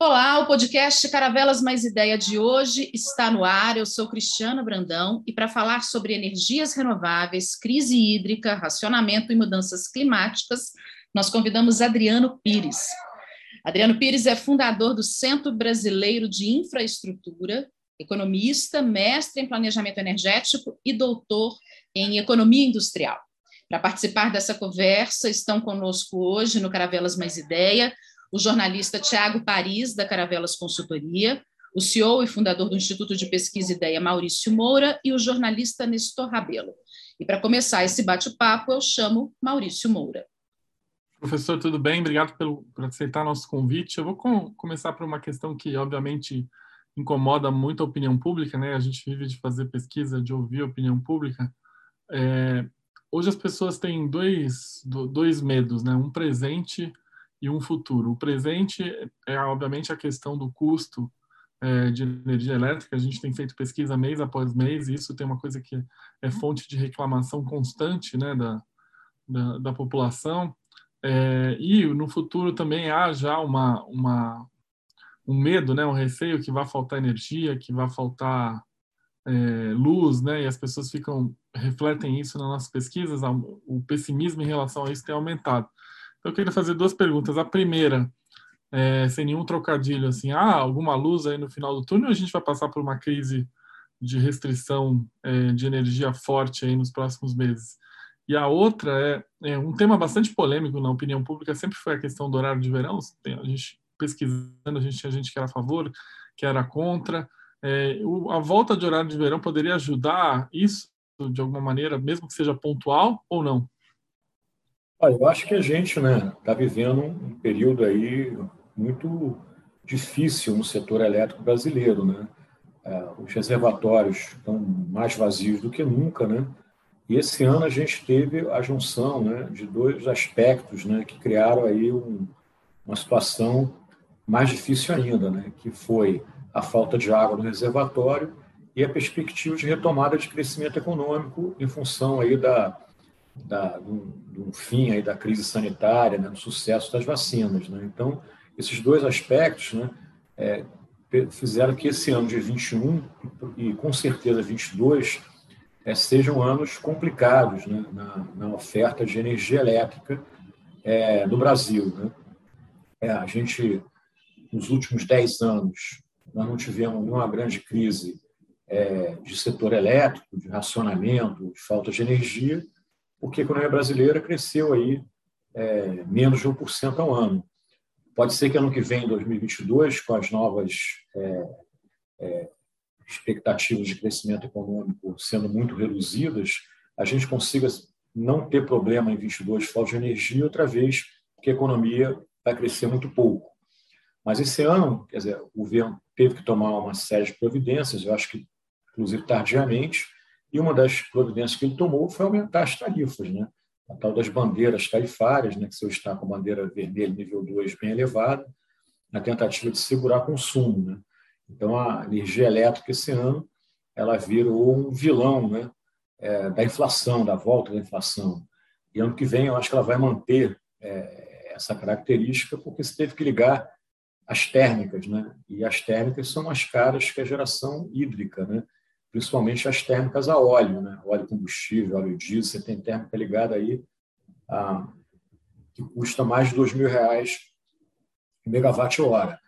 Olá, o podcast Caravelas Mais Ideia de hoje está no ar. Eu sou Cristiana Brandão e para falar sobre energias renováveis, crise hídrica, racionamento e mudanças climáticas, nós convidamos Adriano Pires. Adriano Pires é fundador do Centro Brasileiro de Infraestrutura, economista, mestre em planejamento energético e doutor em economia industrial. Para participar dessa conversa, estão conosco hoje no Caravelas Mais Ideia o jornalista Tiago Paris, da Caravelas Consultoria, o CEO e fundador do Instituto de Pesquisa e Ideia, Maurício Moura, e o jornalista Nestor Rabelo. E para começar esse bate-papo, eu chamo Maurício Moura. Professor, tudo bem? Obrigado pelo, por aceitar nosso convite. Eu vou com, começar por uma questão que, obviamente, incomoda muito a opinião pública, né? A gente vive de fazer pesquisa, de ouvir a opinião pública. É, hoje as pessoas têm dois, dois medos, né? Um presente e um futuro. O presente é, obviamente, a questão do custo é, de energia elétrica. A gente tem feito pesquisa mês após mês, e isso tem uma coisa que é fonte de reclamação constante né, da, da, da população. É, e no futuro também há já uma, uma, um medo, né, um receio que vai faltar energia, que vai faltar é, luz, né, e as pessoas ficam refletem isso nas nossas pesquisas. O pessimismo em relação a isso tem aumentado. Eu queria fazer duas perguntas. A primeira, é, sem nenhum trocadilho, assim, ah, alguma luz aí no final do túnel ou a gente vai passar por uma crise de restrição é, de energia forte aí nos próximos meses? E a outra é, é, um tema bastante polêmico na opinião pública, sempre foi a questão do horário de verão. A gente pesquisando, a gente tinha gente que era a favor, que era contra. É, o, a volta de horário de verão poderia ajudar isso de alguma maneira, mesmo que seja pontual ou não? Olha, eu acho que a gente está né, tá vivendo um período aí muito difícil no setor elétrico brasileiro. Né? É, os reservatórios estão mais vazios do que nunca, né? E esse ano a gente teve a junção né, de dois aspectos né, que criaram aí um, uma situação mais difícil ainda, né, que foi a falta de água no reservatório e a perspectiva de retomada de crescimento econômico em função aí da, da, do, do fim aí da crise sanitária, né, do sucesso das vacinas. Né? Então, esses dois aspectos né, é, fizeram que esse ano de 21 e com certeza 22 é, sejam anos complicados né, na, na, oferta de energia elétrica é, no Brasil. Né? É, a gente, nos últimos 10 anos, nós não tivemos nenhuma grande crise é, de setor elétrico, de racionamento, de falta de energia, porque a economia brasileira cresceu aí é, menos de 1% ao ano. Pode ser que ano que vem, 2022, com as novas é, é, expectativas de crescimento econômico sendo muito reduzidas, a gente consiga não ter problema em 22 de falta de energia outra vez, porque a economia vai crescer muito pouco. Mas esse ano, quer dizer, o governo teve que tomar uma série de providências, eu acho que, inclusive tardiamente, e uma das providências que ele tomou foi aumentar as tarifas, né? a tal das bandeiras tarifárias, né? que se eu está com bandeira vermelha nível 2 bem elevada, na tentativa de segurar consumo. Né? Então, a energia elétrica esse ano ela virou um vilão né? É, da inflação, da volta da inflação. E ano que vem eu acho que ela vai manter é, essa característica, porque se teve que ligar as térmicas, né? e as térmicas são mais caras que a geração hídrica. Né? Principalmente as térmicas a óleo, né? óleo combustível, óleo diesel, você tem térmica ligada aí a, que custa mais de dois mil reais megawatt hora.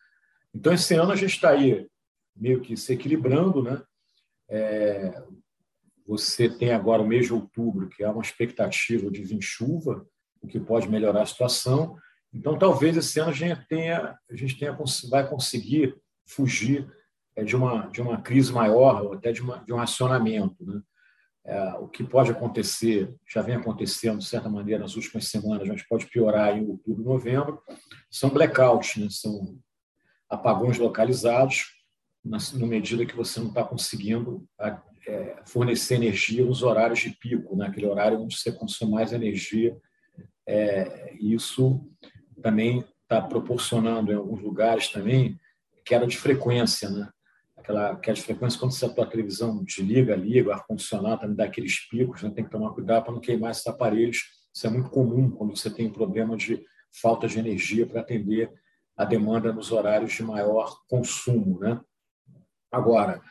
Então esse ano a gente está aí meio que se equilibrando, né? É, você tem agora o mês de outubro, que é uma expectativa de vir chuva, o que pode melhorar a situação. Então, talvez esse ano a gente tenha, a gente tenha vai conseguir fugir de uma, de uma crise maior, ou até de, uma, de um acionamento. Né? É, o que pode acontecer, já vem acontecendo de certa maneira nas últimas semanas, mas pode piorar em outubro, novembro, são blackouts, né? são apagões localizados, na, na medida que você não está conseguindo é, fornecer energia nos horários de pico, naquele né? horário onde você consome mais energia. É, isso também está proporcionando, em alguns lugares também, queda de frequência, né? Aquela queda de frequência, quando você, a tua televisão desliga, liga, o ar-condicionado também dá aqueles picos, né? tem que tomar cuidado para não queimar esses aparelhos. Isso é muito comum quando você tem um problema de falta de energia para atender a demanda nos horários de maior consumo. Né? Agora,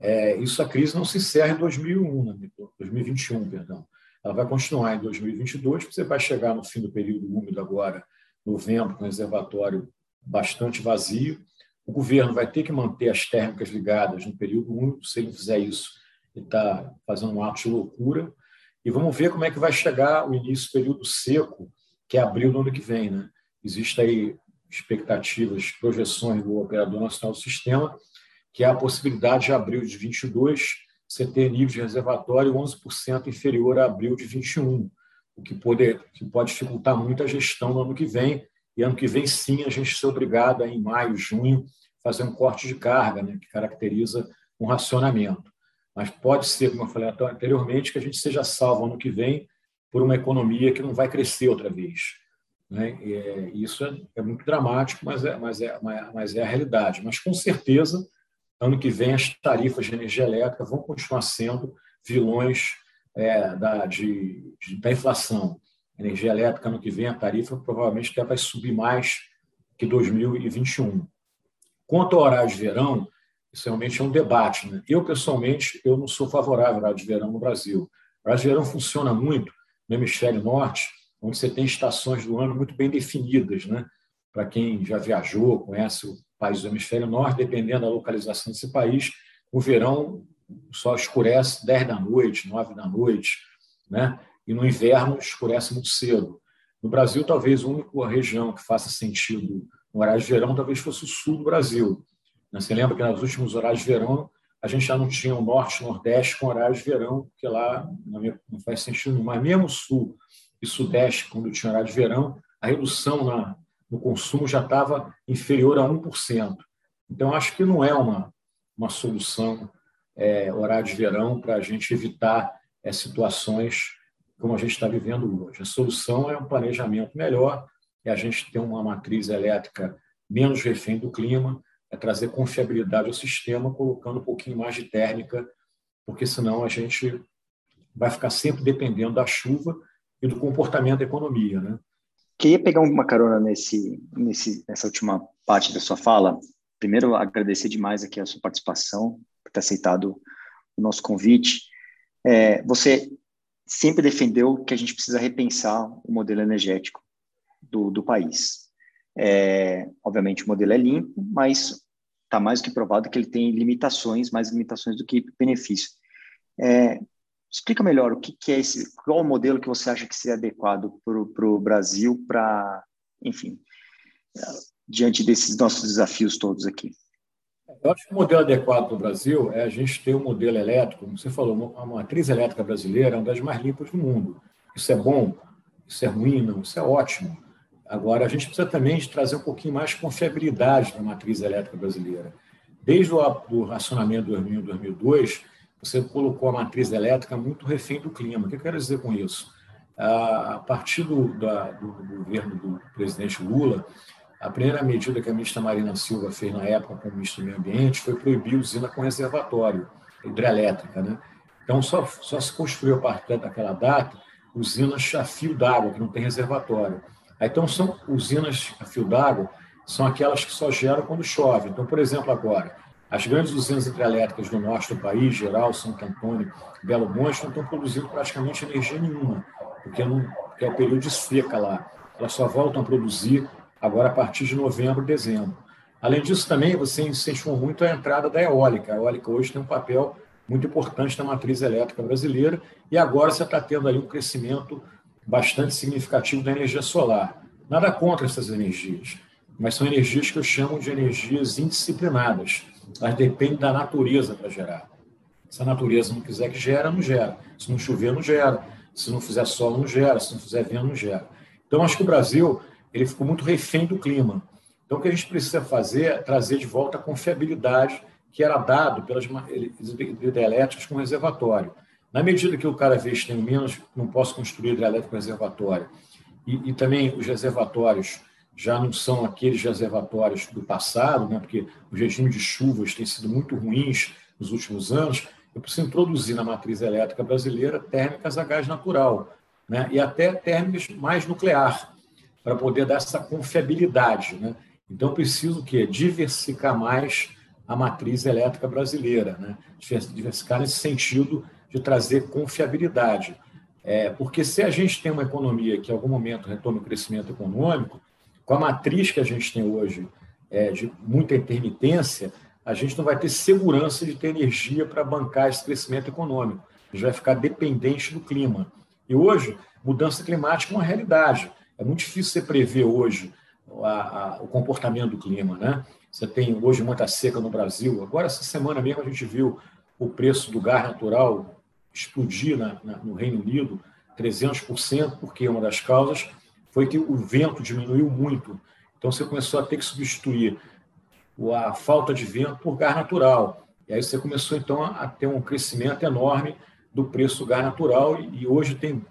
é, isso a crise não se encerra em 2001, né? 2021, perdão. Ela vai continuar em 2022, você vai chegar no fim do período úmido agora, novembro, com o reservatório bastante vazio. O governo vai ter que manter as térmicas ligadas no período úmido, se ele fizer isso, ele está fazendo um ato de loucura. E vamos ver como é que vai chegar o início do período seco, que é abril do ano que vem. Né? Existem aí expectativas, projeções do Operador Nacional do Sistema, que há a possibilidade de abril de 22 você ter nível de reservatório 11% inferior a abril de 21, o que pode, que pode dificultar muito a gestão no ano que vem. E ano que vem, sim, a gente ser obrigado, em maio, junho, fazer um corte de carga, né, que caracteriza um racionamento. Mas pode ser, como eu falei anteriormente, que a gente seja salvo ano que vem por uma economia que não vai crescer outra vez. Né? É, isso é, é, muito dramático, mas é, mas, é, mas é a realidade. Mas, com certeza, ano que vem as tarifas de energia elétrica vão continuar sendo vilões é, da, de, de, da inflação. Energia elétrica, ano que vem, a tarifa provavelmente até vai subir mais que 2021. Quanto ao horário de verão, isso realmente é um debate. Né? Eu, pessoalmente, eu não sou favorável ao horário de verão no Brasil. O horário de verão funciona muito no hemisfério norte, onde você tem estações do ano muito bem definidas. Né? Para quem já viajou, conhece o país do hemisfério norte, dependendo da localização desse país, o verão só escurece 10 da noite, 9 da noite, né? E no inverno escurece muito cedo. No Brasil, talvez a única região que faça sentido no horário de verão talvez fosse o sul do Brasil, né? Você lembra que nos últimos horários de verão a gente já não tinha o norte e nordeste com horários de verão, porque lá não faz sentido nenhum. Mas mesmo o sul e sudeste, quando tinha horário de verão, a redução na, no consumo já estava inferior a 1%. Então, acho que não é uma, uma solução é, horário de verão para a gente evitar é, situações como a gente está vivendo hoje. A solução é um planejamento melhor, é a gente ter uma matriz elétrica menos refém do clima, é trazer confiabilidade ao sistema, colocando um pouquinho mais de térmica, porque senão a gente vai ficar sempre dependendo da chuva e do comportamento da economia, né? Queria pegar uma carona nesse, nesse, nessa última parte da sua fala. Primeiro, agradecer demais aqui a sua participação, por ter aceitado o nosso convite. É, você sempre defendeu que a gente precisa repensar o modelo energético do, do país. É, obviamente, o modelo é limpo, mas está mais do que provado que ele tem limitações, mais limitações do que benefício. É, explica melhor o que, que, é esse, qual o modelo que você acha que seria adequado para o Brasil, para, enfim, diante desses nossos desafios todos aqui. Eu acho que o modelo adequado para o Brasil é a gente ter um modelo elétrico, como você falou, a matriz elétrica brasileira é uma das mais limpas do mundo. Isso é bom? Isso é ruim? Não, isso é ótimo. Agora, a gente precisa também de trazer um pouquinho mais de confiabilidade na matriz elétrica brasileira. Desde o racionamento 2001 2002, você colocou a matriz elétrica muito refém do clima. O que eu quero dizer com isso? A partir do, da, do governo do presidente Lula, a primeira medida que a ministra Marina Silva fez na época como ministra do Meio Ambiente foi proibir usina com reservatório hidrelétrica. Né? Então, só, só se construiu a partir daquela data usinas a fio d'água, que não tem reservatório. Então, são usinas a fio d'água, são aquelas que só geram quando chove. Então, por exemplo, agora, as grandes usinas hidrelétricas do norte do país, Geral, Santo Antônio, Belo Monte, não estão produzindo praticamente energia nenhuma, porque, não, porque é o período de seca lá. Elas só voltam a produzir agora a partir de novembro, dezembro. Além disso, também você incentivou muito a entrada da eólica. A eólica hoje tem um papel muito importante na matriz elétrica brasileira e agora você está tendo aí um crescimento bastante significativo da energia solar. Nada contra essas energias, mas são energias que eu chamo de energias indisciplinadas. Elas dependem da natureza para gerar. Se a natureza não quiser que gera, não gera. Se não chover, não gera. Se não fizer sol, não gera. Se não fizer vento, não gera. Então, acho que o Brasil ele ficou muito refém do clima. Então, o que a gente precisa fazer é trazer de volta a confiabilidade que era dado pelas hidrelétricas com reservatório. Na medida que o cara vê que tem menos, não posso construir hidrelétrico reservatório, e, e, também os reservatórios já não são aqueles reservatórios do passado, né, porque os regimes de chuvas têm sido muito ruins nos últimos anos, eu preciso introduzir na matriz elétrica brasileira térmicas a gás natural, né, e até térmicas mais nuclear, para poder dar essa confiabilidade. Né? Então, preciso que diversificar mais a matriz elétrica brasileira, né? diversificar nesse sentido de trazer confiabilidade. É, porque se a gente tem uma economia que em algum momento retome o crescimento econômico, com a matriz que a gente tem hoje é, de muita intermitência, a gente não vai ter segurança de ter energia para bancar esse crescimento econômico. A gente vai ficar dependente do clima. E hoje, mudança climática é uma realidade. É muito difícil você prever hoje a, a, o comportamento do clima. Né? Você tem hoje muita seca no Brasil. Agora, essa semana mesmo, a gente viu o preço do gás natural explodir na, na, no Reino Unido 300%, porque uma das causas foi que o vento diminuiu muito. Então, você começou a ter que substituir a falta de vento por gás natural. E aí você começou, então, a ter um crescimento enorme do preço do gás natural. E hoje tem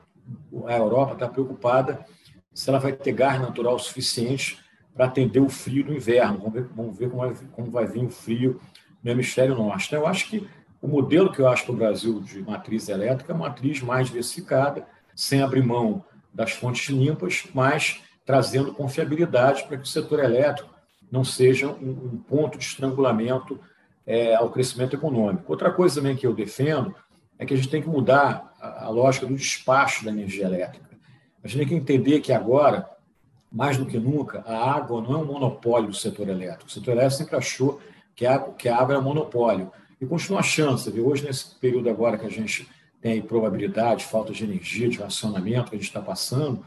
a Europa está preocupada se ela vai ter gás natural suficiente para atender o frio do inverno. Vamos ver, vamos ver como, vai, como vai vir o frio no hemisfério norte. Então, eu acho que o modelo que eu acho para o Brasil de matriz elétrica é uma matriz mais diversificada, sem abrir mão das fontes limpas, mas trazendo confiabilidade para que o setor elétrico não seja um, um ponto de estrangulamento é, ao crescimento econômico. Outra coisa também que eu defendo é que a gente tem que mudar a, a lógica do despacho da energia elétrica. A gente tem que entender que agora, mais do que nunca, a água não é um monopólio do setor elétrico. O setor elétrico sempre achou que a, que a água é monopólio. E continua achando. Você vê, hoje, nesse período agora que a gente tem probabilidade, falta de energia, de racionamento que a gente está passando,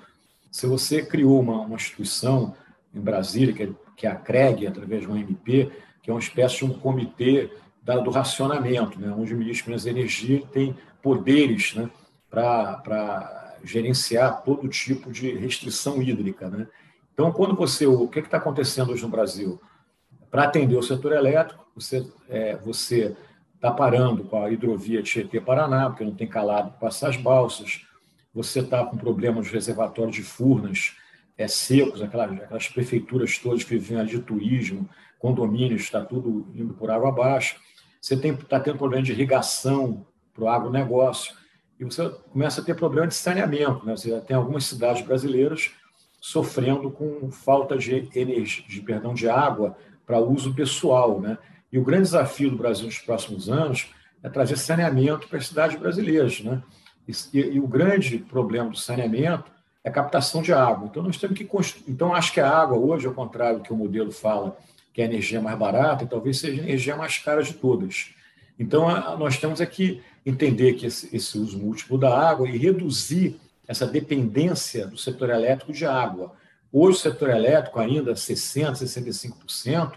se você criou uma, uma instituição em Brasília, que é, que é a CREG, através de um MP, que é uma espécie de um comitê da, do racionamento, né, onde o ministro das Energia tem poderes né, para gerenciar todo tipo de restrição hídrica. Né? Então, quando você. O que está acontecendo hoje no Brasil? Para atender o setor elétrico, você está é, você tá parando com a hidrovia Tietê-Paraná, porque não tem calado para passar as balsas, você está com problemas de reservatórios de Furnas é, secos, aquelas, aquelas prefeituras todas que vivem de turismo, condomínios, está tudo indo por água abaixo. Você está tendo problema de irrigação para o agronegócio e você começa a ter problema de saneamento. Né? Você tem algumas cidades brasileiras sofrendo com falta de energia, de perdão, de água para uso pessoal, né? E o grande desafio do Brasil nos próximos anos é trazer saneamento para as cidades brasileiras, né? E, e, o grande problema do saneamento é a captação de água. Então nós temos que então acho que a água hoje, ao contrário do que o modelo fala, que é a energia mais barata, talvez seja a energia mais cara de todas. Então nós temos aqui entender que esse, esse uso múltiplo da água e reduzir essa dependência do setor elétrico de água. Hoje, o setor elétrico, ainda 60%, 65%,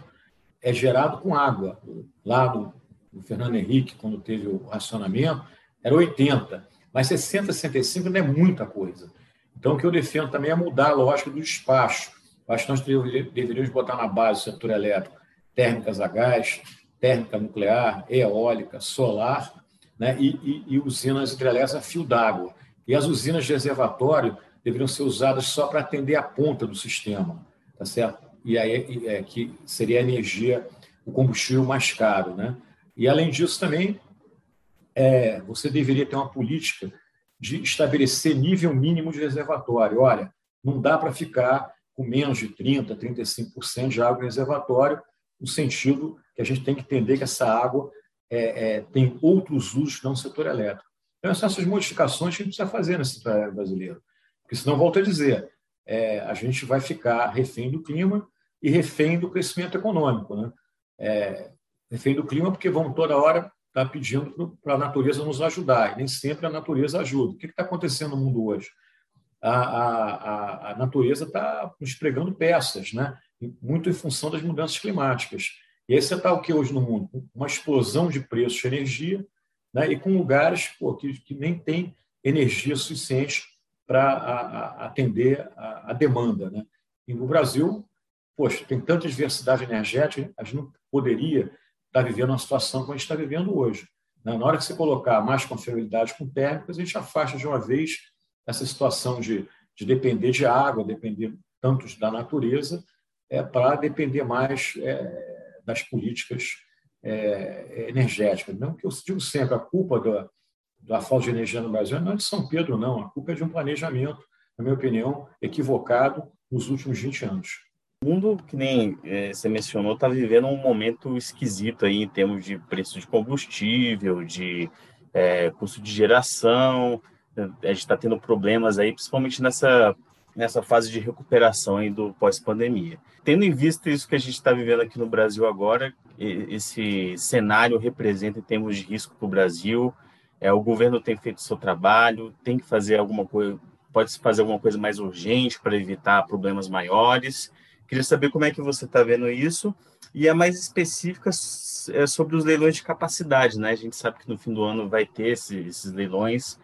é gerado com água. Lá do, do Fernando Henrique, quando teve o racionamento, era 80%. Mas 60%, 65% não é muita coisa. Então, o que eu defendo também é mudar a lógica do despacho. Acho que nós deveríamos botar na base do setor elétrico térmicas a gás, térmica nuclear, eólica, solar né, e, e, e usinas hidrelétricas a fio d'água. E as usinas de reservatório deveriam ser usadas só para atender a ponta do sistema, tá certo? E aí é, que seria a energia, o combustível mais caro, né? E além disso também é, você deveria ter uma política de estabelecer nível mínimo de reservatório. Olha, não dá para ficar com menos de 30, 35% de água em reservatório, no sentido que a gente tem que entender que essa água é, é, tem outros usos não no setor elétrico. Então, são essas modificações que a gente precisa fazer nesse setor brasileiro. Porque senão, volto a dizer, é, a gente vai ficar refém do clima e refém do crescimento econômico. Né? É, refém do clima porque vão toda hora estar tá pedindo para a natureza nos ajudar, e nem sempre a natureza ajuda. O que está acontecendo no mundo hoje? A, a, a natureza está nos pregando peças, né? muito em função das mudanças climáticas. E aí você está o que hoje no mundo? Uma explosão de preços de energia né? e com lugares pô, que, que nem tem energia suficiente para atender a, a, demanda. Né? E no Brasil, poxa, tem tanta diversidade energética, a gente não poderia estar tá vivendo uma situação como a gente está vivendo hoje. Né? Na hora que você colocar mais confiabilidade com térmicas, a gente afasta de uma vez essa situação de, de depender de água, depender tanto da natureza, é, para depender mais é, das políticas é, energéticas. Não que eu digo sempre, a culpa da, da falta de energia no Brasil não é de São Pedro, não. A culpa é de um planejamento, na minha opinião, equivocado nos últimos 20 anos. O mundo, que nem é, você mencionou, está vivendo um momento esquisito aí em termos de preço de combustível, de é, custo de geração. A gente está tendo problemas aí, principalmente nessa, nessa fase de recuperação aí do pós-pandemia. Tendo em vista isso que a gente está vivendo aqui no Brasil agora, esse cenário representa em termos de risco para o Brasil. É, o governo tem feito seu trabalho, tem que fazer alguma coisa, pode fazer alguma coisa mais urgente para evitar problemas maiores. Queria saber como é que você está vendo isso e é mais específica é sobre os leilões de capacidade, né? A gente sabe que no fim do ano vai ter esse, esses leilões.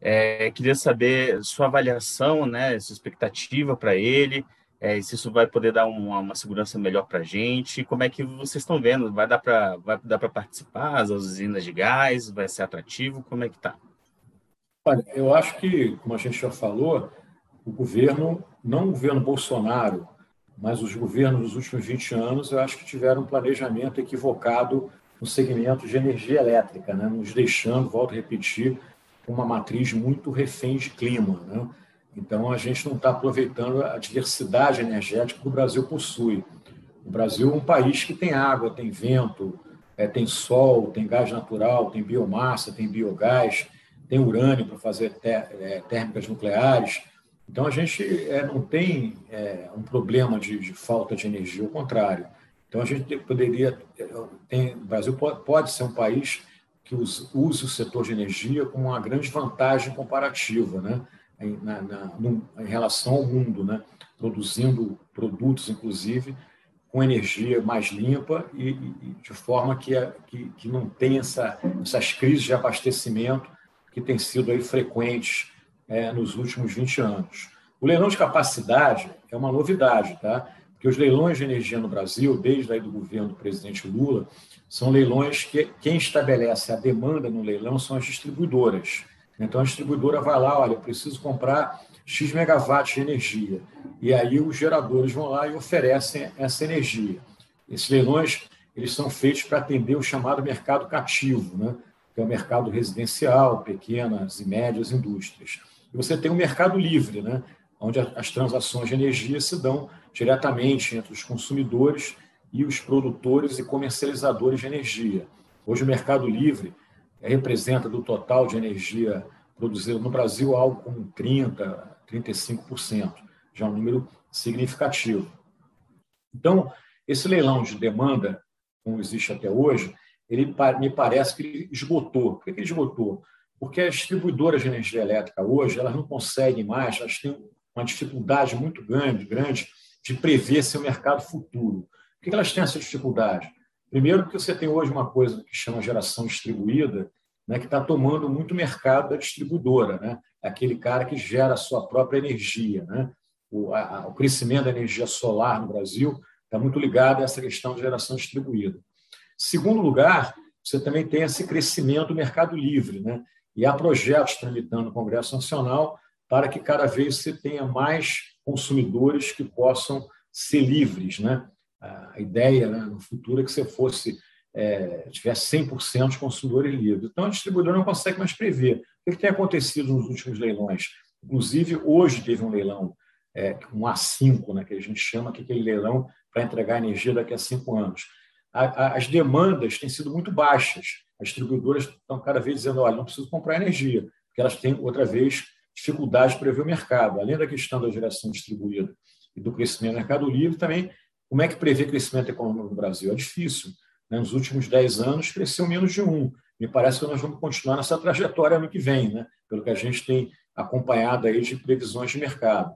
É, queria saber sua avaliação, né? Sua expectativa para ele, é, se isso vai poder dar uma, uma segurança melhor para a gente. Como é que vocês estão vendo? Vai dar para vai dar para participar? As usinas de gás vai ser atrativo? Como é que está? Olha, eu acho que, como a gente já falou, o governo, não o governo Bolsonaro, mas os governos dos últimos 20 anos, eu acho que tiveram um planejamento equivocado no segmento de energia elétrica, né? nos deixando, volto a repetir, uma matriz muito refém de clima. Né? Então, a gente não está aproveitando a diversidade energética que o Brasil possui. O Brasil é um país que tem água, tem vento, é, tem sol, tem gás natural, tem biomassa, tem biogás, tem urânio para fazer é, térmicas nucleares. Então, a gente é, não tem é, um problema de, de, falta de energia, ao contrário. Então, a gente poderia. Tem, o Brasil pode, pode ser um país que use, o setor de energia como uma grande vantagem comparativa, né? Em, na, na, no, em relação ao mundo, né? produzindo produtos, inclusive, com energia mais limpa e, e de forma que, que, que não tem essa, essas crises de abastecimento que têm sido aí frequentes é, nos últimos 20 anos. O leilão de capacidade é uma novidade, tá? Porque os leilões de energia no Brasil, desde aí do governo do presidente Lula, são leilões que quem estabelece a demanda no leilão são as distribuidoras. Então a distribuidora vai lá, olha, eu preciso comprar X megawatts de energia. E aí os geradores vão lá e oferecem essa energia. Esses leilões eles são feitos para atender o chamado mercado cativo, né? que é o mercado residencial, pequenas e médias indústrias. E você tem o mercado livre, né? onde as transações de energia se dão diretamente entre os consumidores e os produtores e comercializadores de energia. Hoje, o mercado livre representa do total de energia produzida no Brasil algo como 30%, 35%, já é um número significativo. Então, esse leilão de demanda, como existe até hoje, ele me parece que esgotou. Por que ele esgotou? Porque as distribuidoras de energia elétrica hoje elas não conseguem mais, elas têm uma dificuldade muito grande, grande de prever seu mercado futuro. Por que elas têm essa dificuldade? Primeiro, porque você tem hoje uma coisa que chama geração distribuída, né, que está tomando muito mercado da distribuidora, né? É aquele cara que gera a sua própria energia. Né? O, a, o crescimento da energia solar no Brasil está muito ligado a essa questão de geração distribuída. Segundo lugar, você também tem esse crescimento do mercado livre, né? e há projetos tramitando no Congresso Nacional para que cada vez você tenha mais consumidores que possam ser livres. Né? A ideia né, no futuro é que você fosse é, tivesse 100% de consumidores livres. Então, a distribuidora não consegue mais prever. O que tem acontecido nos últimos leilões? Inclusive, hoje teve um leilão, é, um A5, né, que a gente chama, que é aquele leilão para entregar energia daqui a cinco anos. A, a, as demandas têm sido muito baixas. As distribuidoras estão cada vez dizendo, olha, não preciso comprar energia, porque elas têm, outra vez, dificuldade de prever o mercado. Além da questão da geração distribuída e do crescimento do mercado livre, também como é que prever crescimento econômico no Brasil? É difícil. Né? Nos últimos 10 anos, cresceu menos de um. Me parece que nós vamos continuar nessa trajetória ano que vem, né? pelo que a gente tem acompanhado aí de previsões de mercado.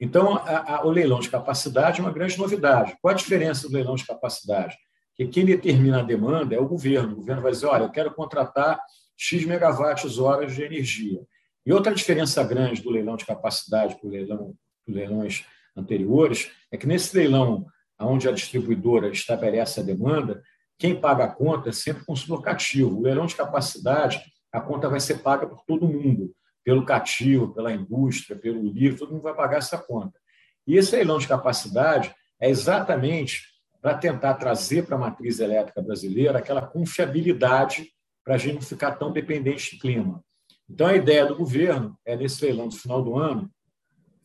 Então, a, a, o leilão de capacidade é uma grande novidade. Qual a diferença do leilão de capacidade? Que quem determina a demanda é o governo. O governo vai dizer, olha, eu quero contratar X megawatts horas de energia. E outra diferença grande do leilão de capacidade para o leilão, leilões anteriores é que nesse leilão, onde a distribuidora estabelece a demanda, quem paga a conta é sempre o consumidor cativo. O leilão de capacidade, a conta vai ser paga por todo mundo, pelo cativo, pela indústria, pelo livro, todo mundo vai pagar essa conta. E esse leilão de capacidade é exatamente para tentar trazer para a matriz elétrica brasileira aquela confiabilidade para a gente não ficar tão dependente de clima. Então, a ideia do governo é, nesse leilão do final do ano,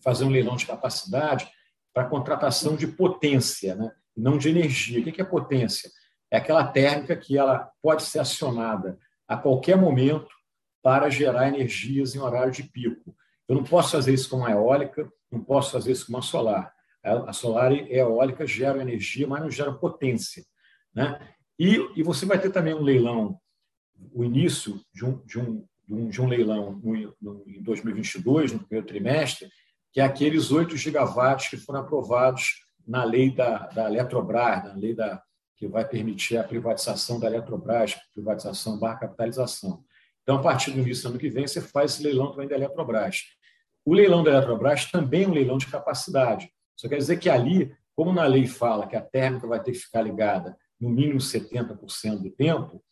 fazer um leilão de capacidade para contratação de potência, né? não de energia. O que é potência? É aquela térmica que ela pode ser acionada a qualquer momento para gerar energias em horário de pico. Eu não posso fazer isso com uma eólica, não posso fazer isso com uma solar. A solar e a eólica geram energia, mas não geram potência. Né? E, e você vai ter também um leilão, o início de um, de um, de um, leilão em 2022, no primeiro trimestre, que é aqueles 8 gigawatts que foram aprovados na lei da, da Eletrobras, na lei da, que vai permitir a privatização da Eletrobras, privatização barra capitalização. Então, a partir do início do ano que vem, você faz esse leilão também da Eletrobras. O leilão da Eletrobras também é um leilão de capacidade. Só quer dizer que ali, como na lei fala que a térmica vai ter que ficar ligada no mínimo 70% do tempo,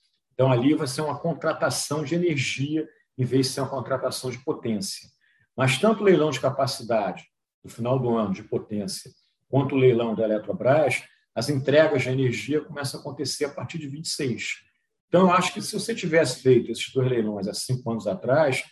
então ali vai ser uma contratação de energia em vez de ser uma contratação de potência. Mas tanto o leilão de capacidade, no final do ano, de potência, quanto o leilão da Eletrobras, as entregas de energia começam a acontecer a partir de 26. Então, eu acho que se você tivesse feito esses dois leilões há cinco anos atrás,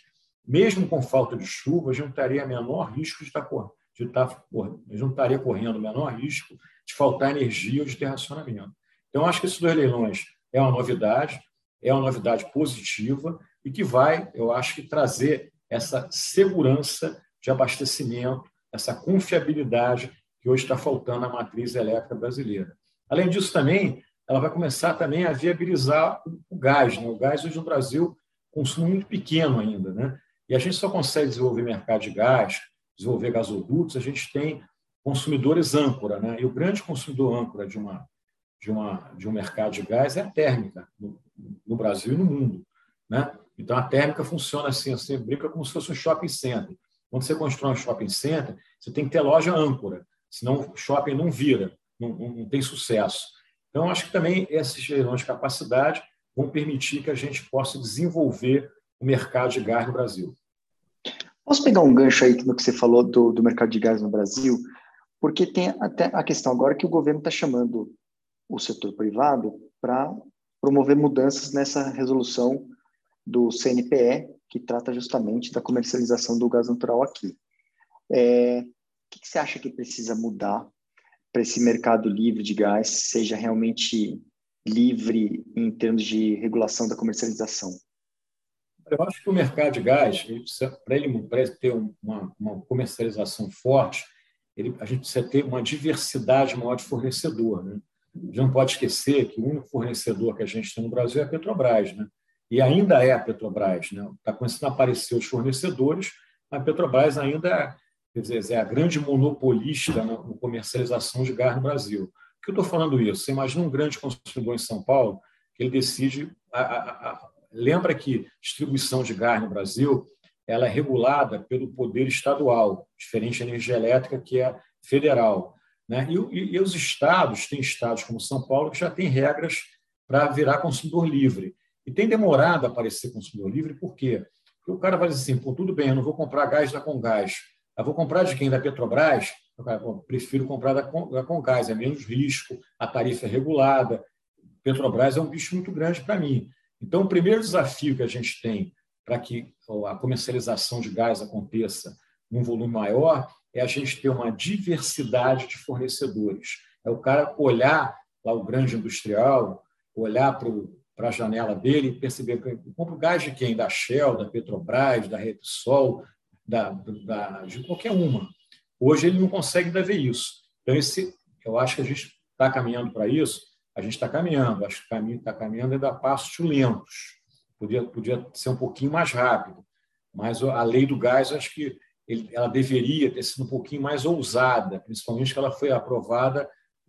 mesmo com falta de chuva, a gente não teria menor risco de estar, de estar gente não estaria correndo o menor risco de faltar energia ou de ter racionamento. Então, acho que esses dois leilões é uma novidade, é uma novidade positiva e que vai, eu acho que, trazer essa segurança de abastecimento, essa confiabilidade que hoje está faltando na matriz elétrica brasileira. Além disso, também, ela vai começar também a viabilizar o gás. Né? O gás hoje no Brasil consumo muito pequeno ainda, né? E a gente só consegue desenvolver mercado de gás, desenvolver gasodutos, a gente tem consumidores âncora, né? E o grande consumidor âncora de uma de uma de um mercado de gás é a térmica no, no Brasil e no mundo, né? Então a térmica funciona assim, você brinca como se fosse um shopping center. Quando você constrói um shopping center, você tem que ter loja âncora senão o shopping não vira, não, não tem sucesso. Então, acho que também esses leilões de capacidade vão permitir que a gente possa desenvolver o mercado de gás no Brasil. Posso pegar um gancho aí no que você falou do, do mercado de gás no Brasil? Porque tem até a questão agora que o governo está chamando o setor privado para promover mudanças nessa resolução do CNPE, que trata justamente da comercialização do gás natural aqui. É, que, que você acha que precisa mudar para esse mercado livre de gás seja realmente livre em termos de regulação da comercialização? Eu acho que o mercado de gás, para ele, ele ter uma, uma, comercialização forte, ele, a gente precisa ter uma diversidade maior de fornecedor. Né? A gente não pode esquecer que o único fornecedor que a gente tem no Brasil é a Petrobras. Né? E ainda é a Petrobras. Está né? Tá começando a aparecer os fornecedores, a Petrobras ainda quer dizer, é a grande monopolista na comercialização de gás no Brasil. Por que eu estou falando isso? Você imagina um grande consumidor em São Paulo que ele decide. A, a, a, lembra que distribuição de gás no Brasil ela é regulada pelo poder estadual, diferente da energia elétrica, que é federal. Né? E, e, e os estados, tem estados como São Paulo, que já tem regras para virar consumidor livre. E tem demorado a aparecer consumidor livre, por quê? Porque o cara vai dizer assim, Pô, tudo bem, eu não vou comprar gás da Congás, eu vou comprar de quem? Da Petrobras? Eu prefiro comprar da, da Concás, é menos risco, a tarifa é regulada. Petrobras é um bicho muito grande para mim. Então, o primeiro desafio que a gente tem para que a comercialização de gás aconteça num volume maior é a gente ter uma diversidade de fornecedores. É o cara olhar lá o grande industrial, olhar para a janela dele e perceber que eu compro gás de quem? Da Shell, da Petrobras, da Repsol, da, da, de qualquer uma. Hoje ele não consegue ver isso. Então, esse, eu acho que a gente está caminhando para isso, a gente está caminhando, acho que está caminho, tá caminhando ainda a passos lentos. Podia, podia ser um pouquinho mais rápido, mas a lei do gás, acho que ela deveria ter sido um pouquinho mais ousada, principalmente que ela foi aprovada,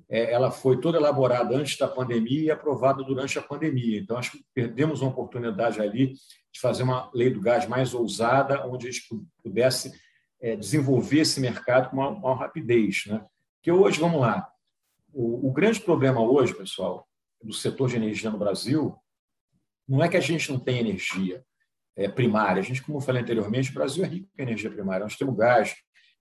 é, ela foi toda elaborada antes da pandemia e aprovada durante a pandemia. Então, acho que perdemos uma oportunidade ali de fazer uma lei do gás mais ousada, onde a gente pudesse é, desenvolver esse mercado com uma, rapidez. Né? Que hoje, vamos lá, o, o, grande problema hoje, pessoal, do setor de energia no Brasil, não é que a gente não tem energia primária. A gente, como eu falei anteriormente, o Brasil é rico em energia primária. Nós temos gás,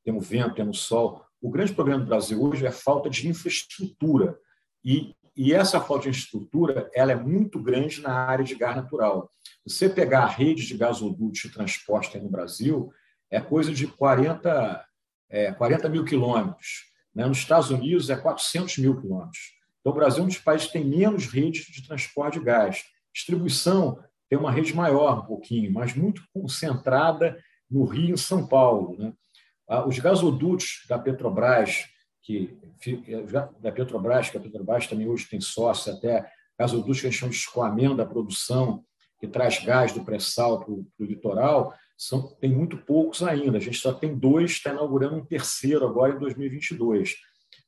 temos vento, temos sol. O grande problema do Brasil hoje é a falta de infraestrutura. E, e essa falta de infraestrutura ela é muito grande na área de gás natural. Você pegar a rede de gasodutos de transporte no Brasil, é coisa de 40, é, 40 mil quilômetros. Né? Nos Estados Unidos, é 400 mil quilômetros. Então, o Brasil é um dos países que tem menos redes de transporte de gás. Distribuição tem uma rede maior, um pouquinho, mas muito concentrada no Rio e São Paulo. Né? Ah, os gasodutos da Petrobras, que da Petrobras, que a Petrobras também hoje tem sócio até gasodutos que a gente chama de escoamento da produção, que traz gás do pré-sal para o litoral, são, tem muito poucos ainda. A gente só tem dois, está inaugurando um terceiro agora em 2022.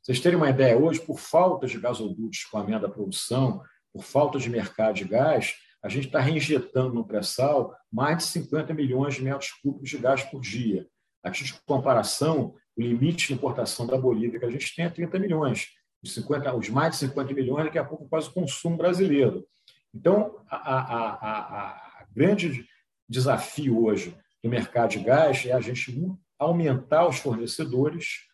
Vocês terem uma ideia, hoje, por falta de gasodutos de escoamento da produção, por falta de mercado de gás, a gente está reinjetando no pré-sal mais de 50 milhões de metros cúbicos de gás por dia. A título de comparação, o limite de importação da Bolívia que a gente tem é 30 milhões. Os, 50, os mais de 50 milhões, daqui a pouco, quase o consumo brasileiro. Então, a, a, a, a grande desafio hoje do mercado de gás é a gente aumentar os fornecedores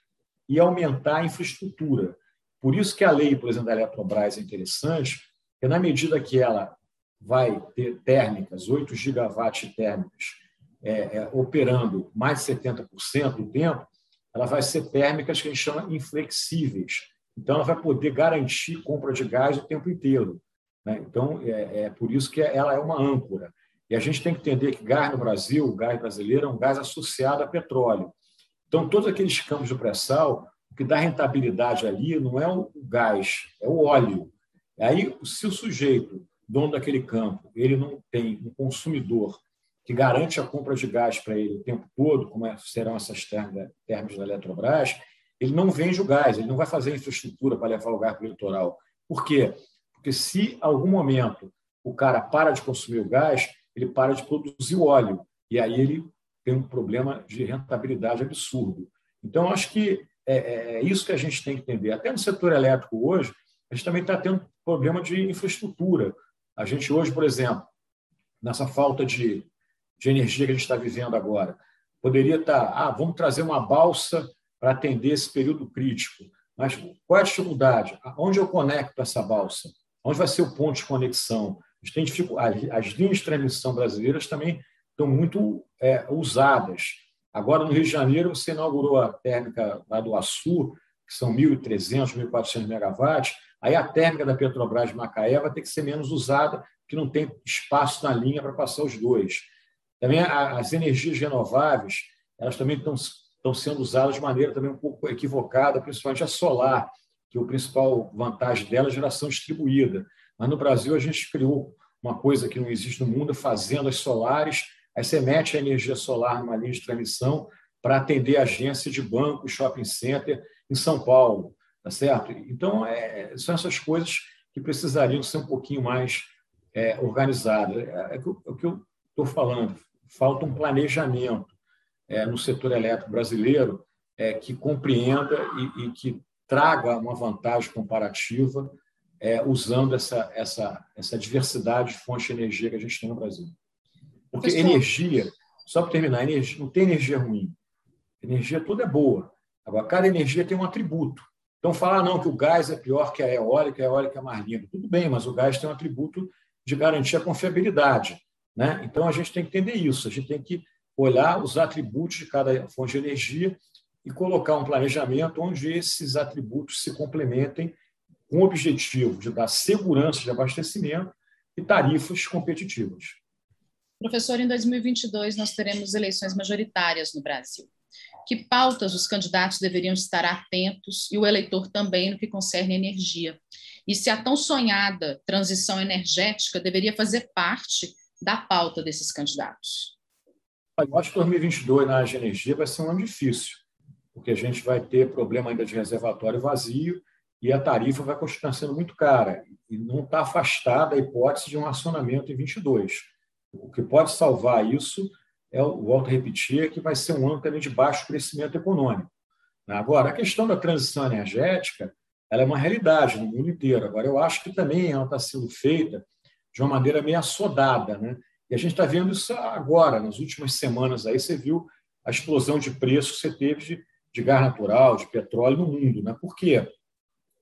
e aumentar a infraestrutura. Por isso que a lei, por exemplo, da Eletrobras é interessante, porque na medida que ela vai ter térmicas, 8 gigawatts térmicas, é, é, operando mais de 70% do tempo, ela vai ser térmicas que a gente chama inflexíveis. Então, ela vai poder garantir compra de gás o tempo inteiro. Né? Então, é, é, por isso que ela é uma âncora. E a gente tem que entender que gás no Brasil, o gás brasileiro, é um gás associado a petróleo. Então, todos aqueles campos de pré-sal, o que dá rentabilidade ali não é o gás, é o óleo. Aí, se o sujeito, dono daquele campo, ele não tem um consumidor que garante a compra de gás para ele o tempo todo, como é, serão essas termas da Eletrobras, ele não vende o gás, ele não vai fazer infraestrutura para levar o gás para o litoral. Por quê? Porque se algum momento o cara para de consumir o gás, ele para de produzir o óleo. E aí ele tem um problema de rentabilidade absurdo. Então, acho que é, é, é isso que a gente tem que entender. Até no setor elétrico hoje, a gente também está tendo problema de infraestrutura. A gente hoje, por exemplo, nessa falta de, de energia que a gente está vivendo agora, poderia estar, tá, ah, vamos trazer uma balsa para atender esse período crítico. Mas qual é a dificuldade? Onde eu conecto essa balsa? Onde vai ser o ponto de conexão? A gente tem dificuldade. As linhas de transmissão brasileiras também estão muito é, usadas. Agora, no Rio de Janeiro, você inaugurou a térmica lá do Açu, que são 1.300, 1.400 megawatts. Aí a térmica da Petrobras de Macaé vai ter que ser menos usada, porque não tem espaço na linha para passar os dois. Também as energias renováveis, elas também estão, estão sendo usadas de maneira também um pouco equivocada, principalmente a solar, que a principal vantagem dela é a geração distribuída. Mas no Brasil a gente criou uma coisa que não existe no mundo, fazendas solares. Aí você mete a energia solar numa linha de transmissão para atender agência de banco, shopping center em São Paulo, tá certo? Então é, são essas coisas que precisariam ser um pouquinho mais é, organizadas. É, é, o que eu estou falando. Falta um planejamento é, no setor elétrico brasileiro é, que compreenda e, e que traga uma vantagem comparativa é, usando essa, essa, essa diversidade de fontes de energia que a gente tem no Brasil. Porque energia, só para terminar, energia, não tem energia ruim. Energia toda é boa. Agora, cada energia tem um atributo. Então, falar não que o gás é pior que a eólica, a eólica é mais limpa. Tudo bem, mas o gás tem um atributo de garantir a confiabilidade. Né? Então, a gente tem que entender isso. A gente tem que olhar os atributos de cada fonte de energia e colocar um planejamento onde esses atributos se complementem com o objetivo de dar segurança de abastecimento e tarifas competitivas. Professor, em 2022 nós teremos eleições majoritárias no Brasil. Que pautas os candidatos deveriam estar atentos e o eleitor também no que concerne energia? E se a tão sonhada transição energética deveria fazer parte da pauta desses candidatos? Eu acho que 2022 na área de energia vai ser um ano difícil, porque a gente vai ter problema ainda de reservatório vazio e a tarifa vai continuar sendo muito cara e não está afastada a hipótese de um acionamento em 22. O que pode salvar isso é, volto a repetir, que vai ser um ano também de baixo crescimento econômico. Agora, a questão da transição energética ela é uma realidade no mundo inteiro. Agora, eu acho que também ela está sendo feita de uma maneira meio assodada. Né? E a gente está vendo isso agora, nas últimas semanas. Aí você viu a explosão de preços que você teve de, de gás natural, de petróleo no mundo. Né? Por quê?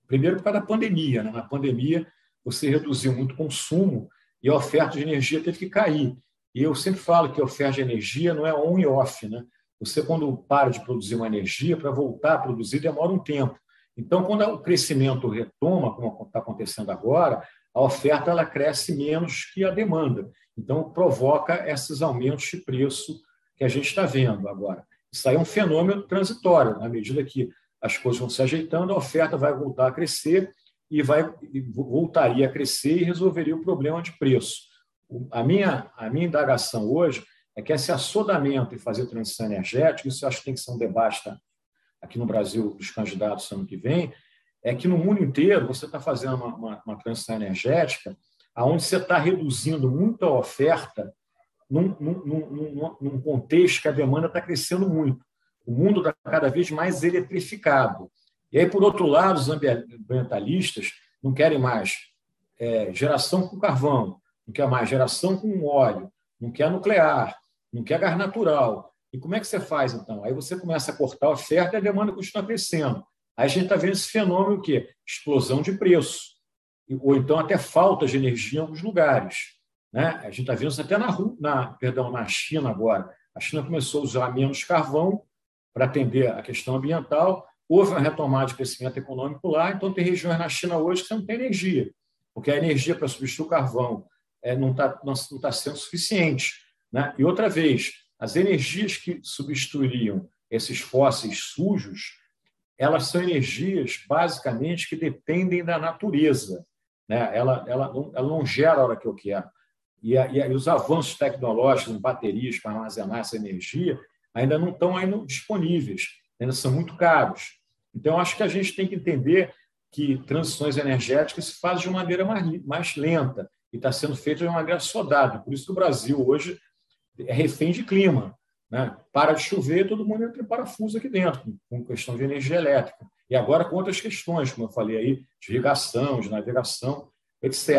Primeiro, por causa da pandemia. Né? Na pandemia, você reduziu muito o consumo e a oferta de energia teve que cair. E eu sempre falo que a oferta de energia não é on e off. Né? Você, quando para de produzir uma energia, para voltar a produzir, demora um tempo. Então, quando o crescimento retoma, como está acontecendo agora, a oferta ela cresce menos que a demanda. Então, provoca esses aumentos de preço que a gente está vendo agora. Isso aí é um fenômeno transitório, na medida que as coisas vão se ajeitando, a oferta vai voltar a crescer e vai voltaria a crescer e resolveria o problema de preço. A minha, a minha indagação hoje é que esse assodamento e fazer transição energética, isso eu acho que tem que ser um debate tá? aqui no Brasil dos candidatos ano que vem, é que no mundo inteiro você está fazendo uma, uma, uma, transição energética aonde você está reduzindo muito a oferta num, num, num, num contexto que a demanda está crescendo muito. O mundo está cada vez mais eletrificado. E aí, por outro lado, os ambientalistas não querem mais é, geração com carvão, não quer mais geração com óleo, não quer nuclear, não quer gás natural. E como é que você faz, então? Aí você começa a cortar a oferta e a demanda continua crescendo. Aí a gente está vendo esse fenômeno que explosão de preço, ou então até falta de energia em alguns lugares. Né? A gente está vendo isso até na, na, perdão, na China agora. A China começou a usar menos carvão para atender a questão ambiental, houve uma retomada de crescimento econômico lá, então tem regiões na China hoje que não tem energia, porque a energia para substituir o carvão é, não está não, não tá sendo suficiente. Né? E outra vez, as energias que substituiriam esses fósseis sujos, elas são energias basicamente que dependem da natureza. Né? Ela, ela, não, ela não gera a hora que eu quero. E, a, e os avanços tecnológicos em baterias para armazenar essa energia ainda não estão ainda disponíveis ainda são muito caros. Então, acho que a gente tem que entender que transições energéticas se fazem de uma maneira mais, mais lenta e está sendo feita de maneira sodada. Por isso que o Brasil hoje é refém de clima. Né? Para de chover, todo mundo entra em parafuso aqui dentro, com questão de energia elétrica. E agora com outras questões, como eu falei aí, de irrigação, de navegação, etc.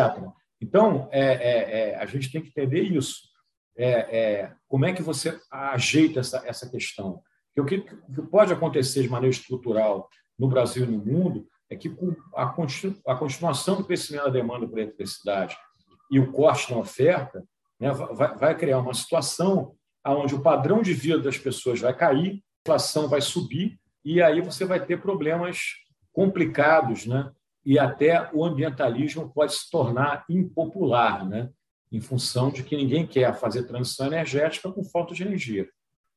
Então, é, é, é, a gente tem que entender isso. É, é, como é que você ajeita essa, essa questão? o que, o que pode acontecer de maneira estrutural no Brasil e no mundo é que a, a continuação do crescimento da demanda por eletricidade e o corte na oferta né, vai, vai, criar uma situação onde o padrão de vida das pessoas vai cair, a inflação vai subir, e aí você vai ter problemas complicados, né? e até o ambientalismo pode se tornar impopular, né? em função de que ninguém quer fazer transição energética com falta de energia.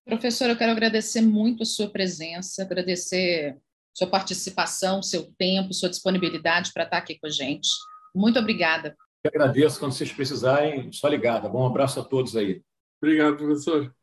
Professor, eu quero agradecer muito a sua presença, agradecer sua participação, seu tempo, sua disponibilidade para estar aqui com a gente. Muito obrigada. Agradeço. Quando vocês precisarem, só ligada. Bom abraço a todos aí. Obrigado, professor.